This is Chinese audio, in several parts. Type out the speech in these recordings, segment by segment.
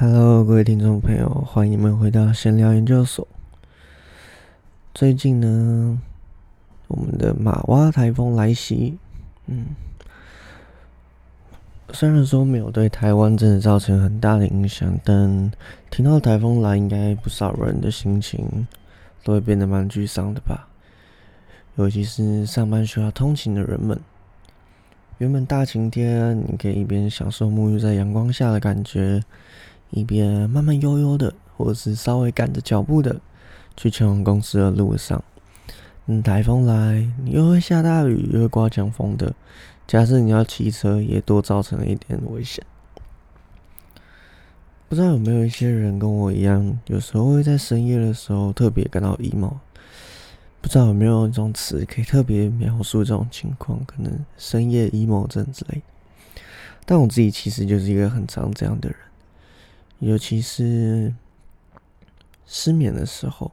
Hello，各位听众朋友，欢迎你们回到闲聊研究所。最近呢，我们的马洼台风来袭，嗯，虽然说没有对台湾真的造成很大的影响，但听到台风来，应该不少人的心情都会变得蛮沮丧的吧。尤其是上班需要通勤的人们，原本大晴天，你可以一边享受沐浴在阳光下的感觉。一边慢慢悠悠的，或者是稍微赶着脚步的去前往公司的路上，嗯，台风来，你又会下大雨，又会刮强风的。假设你要骑车，也多造成了一点危险。不知道有没有一些人跟我一样，有时候会在深夜的时候特别感到 emo。不知道有没有一种词可以特别描述这种情况？可能深夜 emo 症之类。但我自己其实就是一个很常这样的人。尤其是失眠的时候，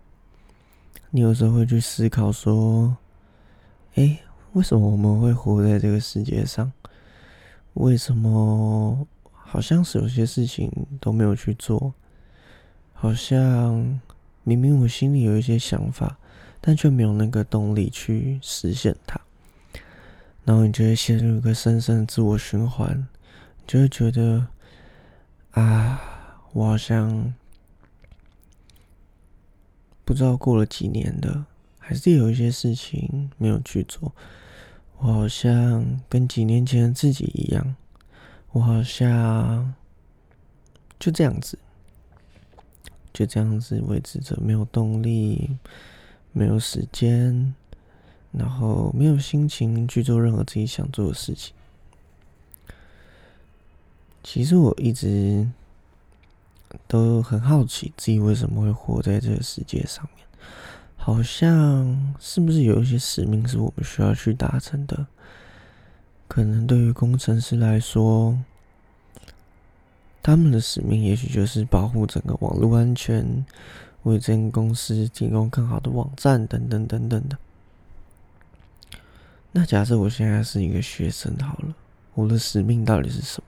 你有时候会去思考说：“哎，为什么我们会活在这个世界上？为什么好像是有些事情都没有去做？好像明明我心里有一些想法，但却没有那个动力去实现它。然后你就会陷入一个深深的自我循环，就会觉得啊。”我好像不知道过了几年的，还是有一些事情没有去做。我好像跟几年前的自己一样，我好像就这样子，就这样子维持着，没有动力，没有时间，然后没有心情去做任何自己想做的事情。其实我一直。都很好奇自己为什么会活在这个世界上面，好像是不是有一些使命是我们需要去达成的？可能对于工程师来说，他们的使命也许就是保护整个网络安全，为这间公司提供更好的网站等等等等的。那假设我现在是一个学生好了，我的使命到底是什么？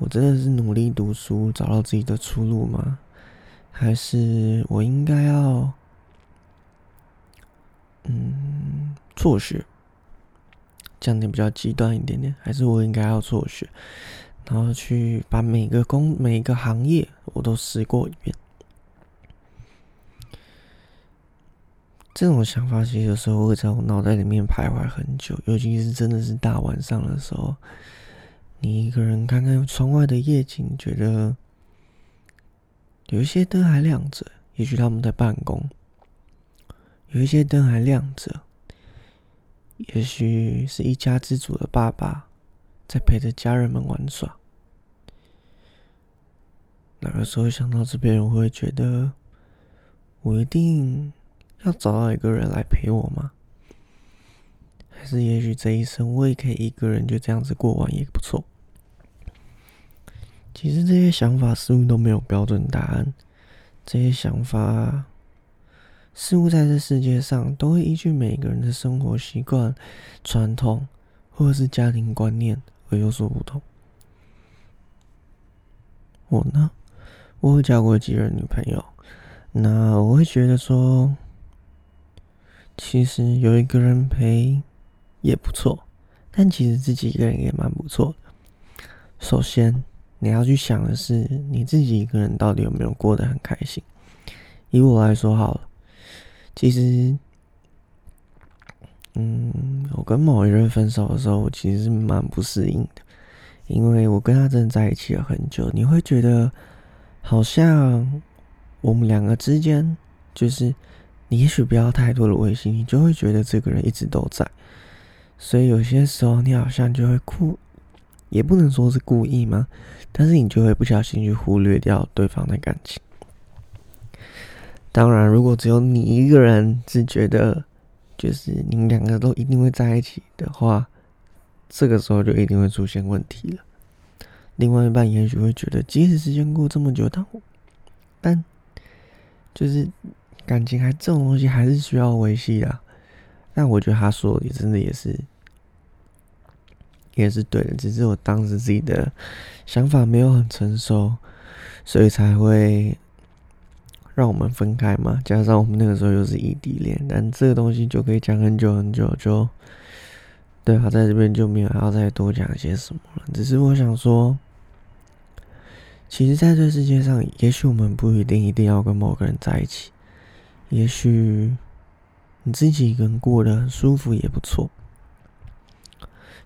我真的是努力读书，找到自己的出路吗？还是我应该要，嗯，辍学，这样子比较极端一点点？还是我应该要辍学，然后去把每个工、每个行业我都试过一遍？这种想法其实有时候会在我脑袋里面徘徊很久，尤其是真的是大晚上的时候。你一个人看看窗外的夜景，觉得有一些灯还亮着，也许他们在办公；有一些灯还亮着，也许是一家之主的爸爸在陪着家人们玩耍。那个时候想到这边，我会觉得，我一定要找到一个人来陪我吗？还是也许这一生我也可以一个人就这样子过完也不错。其实这些想法似乎都没有标准答案，这些想法似乎在这世界上都会依据每个人的生活习惯、传统或者是家庭观念而有所不同。我呢，我有交过几任女朋友，那我会觉得说，其实有一个人陪也不错，但其实自己一个人也蛮不错的。首先。你要去想的是，你自己一个人到底有没有过得很开心？以我来说好了，其实，嗯，我跟某一人分手的时候，我其实是蛮不适应的，因为我跟他真的在一起了很久。你会觉得，好像我们两个之间，就是你也许不要太多的微信，你就会觉得这个人一直都在。所以有些时候，你好像就会哭。也不能说是故意吗？但是你就会不小心去忽略掉对方的感情。当然，如果只有你一个人是觉得，就是你们两个都一定会在一起的话，这个时候就一定会出现问题了。另外一半也许会觉得，即使时间过这么久，但但就是感情还这种东西还是需要维系的。但我觉得他说的也真的也是。也是对的，只是我当时自己的想法没有很成熟，所以才会让我们分开嘛。加上我们那个时候又是异地恋，但这个东西就可以讲很久很久，就对啊，在这边就没有要再多讲些什么了。只是我想说，其实在这世界上，也许我们不一定一定要跟某个人在一起，也许你自己一个人过得很舒服也不错。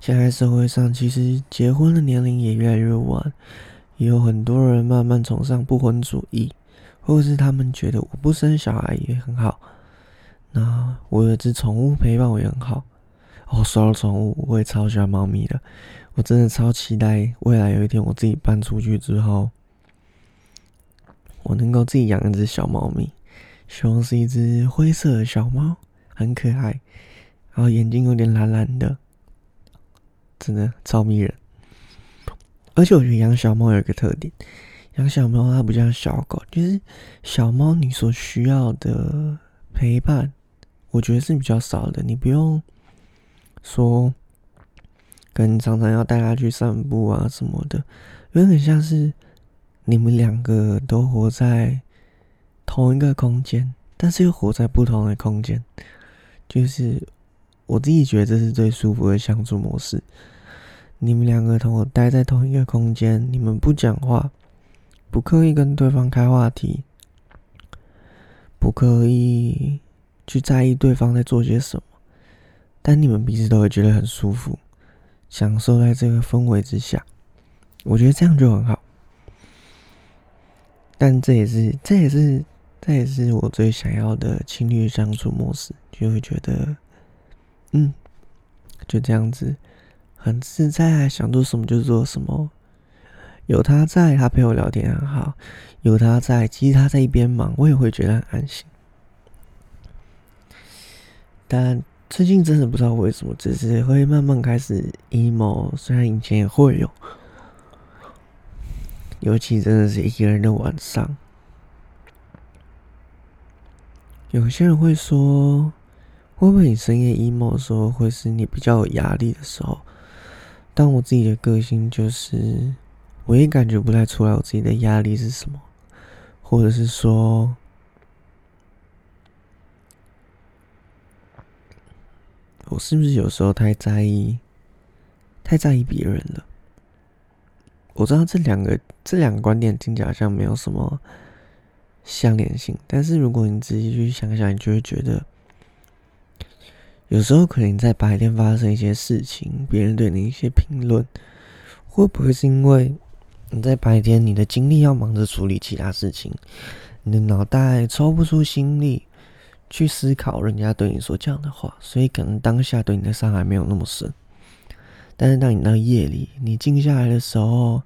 现在社会上，其实结婚的年龄也越来越晚，也有很多人慢慢崇尚不婚主义，或者是他们觉得我不生小孩也很好，那我有只宠物陪伴我也很好。哦，说到宠物，我也超喜欢猫咪的，我真的超期待未来有一天我自己搬出去之后，我能够自己养一只小猫咪，希望是一只灰色的小猫，很可爱，然后眼睛有点蓝蓝的。真的超迷人，而且我觉得养小猫有一个特点，养小猫它不像小狗，就是小猫你所需要的陪伴，我觉得是比较少的。你不用说，可能常常要带它去散步啊什么的，有点像是你们两个都活在同一个空间，但是又活在不同的空间，就是我自己觉得这是最舒服的相处模式。你们两个同我待在同一个空间，你们不讲话，不刻意跟对方开话题，不刻意去在意对方在做些什么，但你们彼此都会觉得很舒服，享受在这个氛围之下。我觉得这样就很好。但这也是，这也是，这也是我最想要的情侣相处模式，就会觉得，嗯，就这样子。很自在，想做什么就做什么。有他在，他陪我聊天很好。有他在，其实他在一边忙，我也会觉得很安心。但最近真的不知道为什么，只是会慢慢开始 emo。虽然以前也会有，尤其真的是一个人的晚上。有些人会说，会不会你深夜 emo 的时候，会是你比较有压力的时候？但我自己的个性就是，我也感觉不太出来我自己的压力是什么，或者是说，我是不是有时候太在意，太在意别人了？我知道这两个这两个观点听起来好像没有什么相连性，但是如果你仔细去想想，你就会觉得。有时候可能在白天发生一些事情，别人对你一些评论，会不会是因为你在白天你的精力要忙着处理其他事情，你的脑袋抽不出心力去思考人家对你所讲的话，所以可能当下对你的伤害没有那么深。但是当你到夜里，你静下来的时候，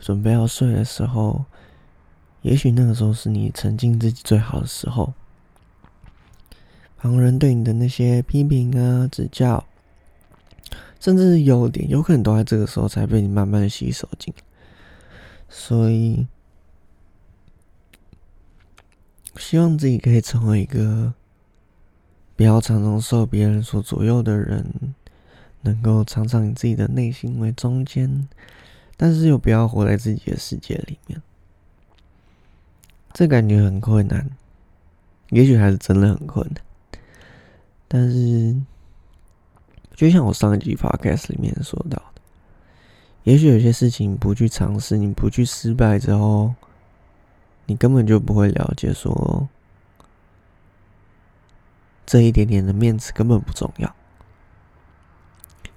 准备要睡的时候，也许那个时候是你沉浸自己最好的时候。旁人对你的那些批评啊、指教，甚至是优点，有可能都在这个时候才被你慢慢的吸收进。所以，希望自己可以成为一个不要常常受别人所左右的人，能够常常以自己的内心为中间，但是又不要活在自己的世界里面。这感觉很困难，也许还是真的很困难。但是，就像我上一集 podcast 里面说到的，也许有些事情不去尝试，你不去失败之后，你根本就不会了解，说这一点点的面子根本不重要。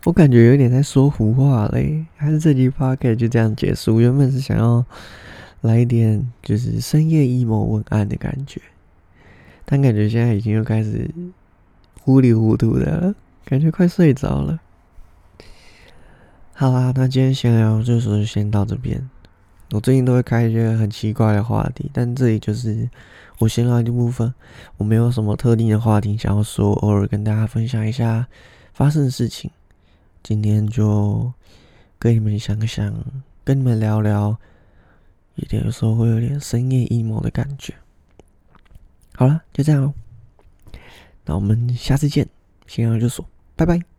我感觉有点在说胡话嘞，还是这集 podcast 就这样结束？原本是想要来一点就是深夜阴谋文案的感觉，但感觉现在已经又开始。糊里糊涂的，感觉快睡着了。好啦，那今天闲聊就是先到这边。我最近都会开一些很奇怪的话题，但这里就是我闲聊的部分。我没有什么特定的话题想要说，偶尔跟大家分享一下发生的事情。今天就跟你们想想，跟你们聊聊，有点有时候会有点深夜 emo 的感觉。好了，就这样喽。那我们下次见，先要就说拜拜。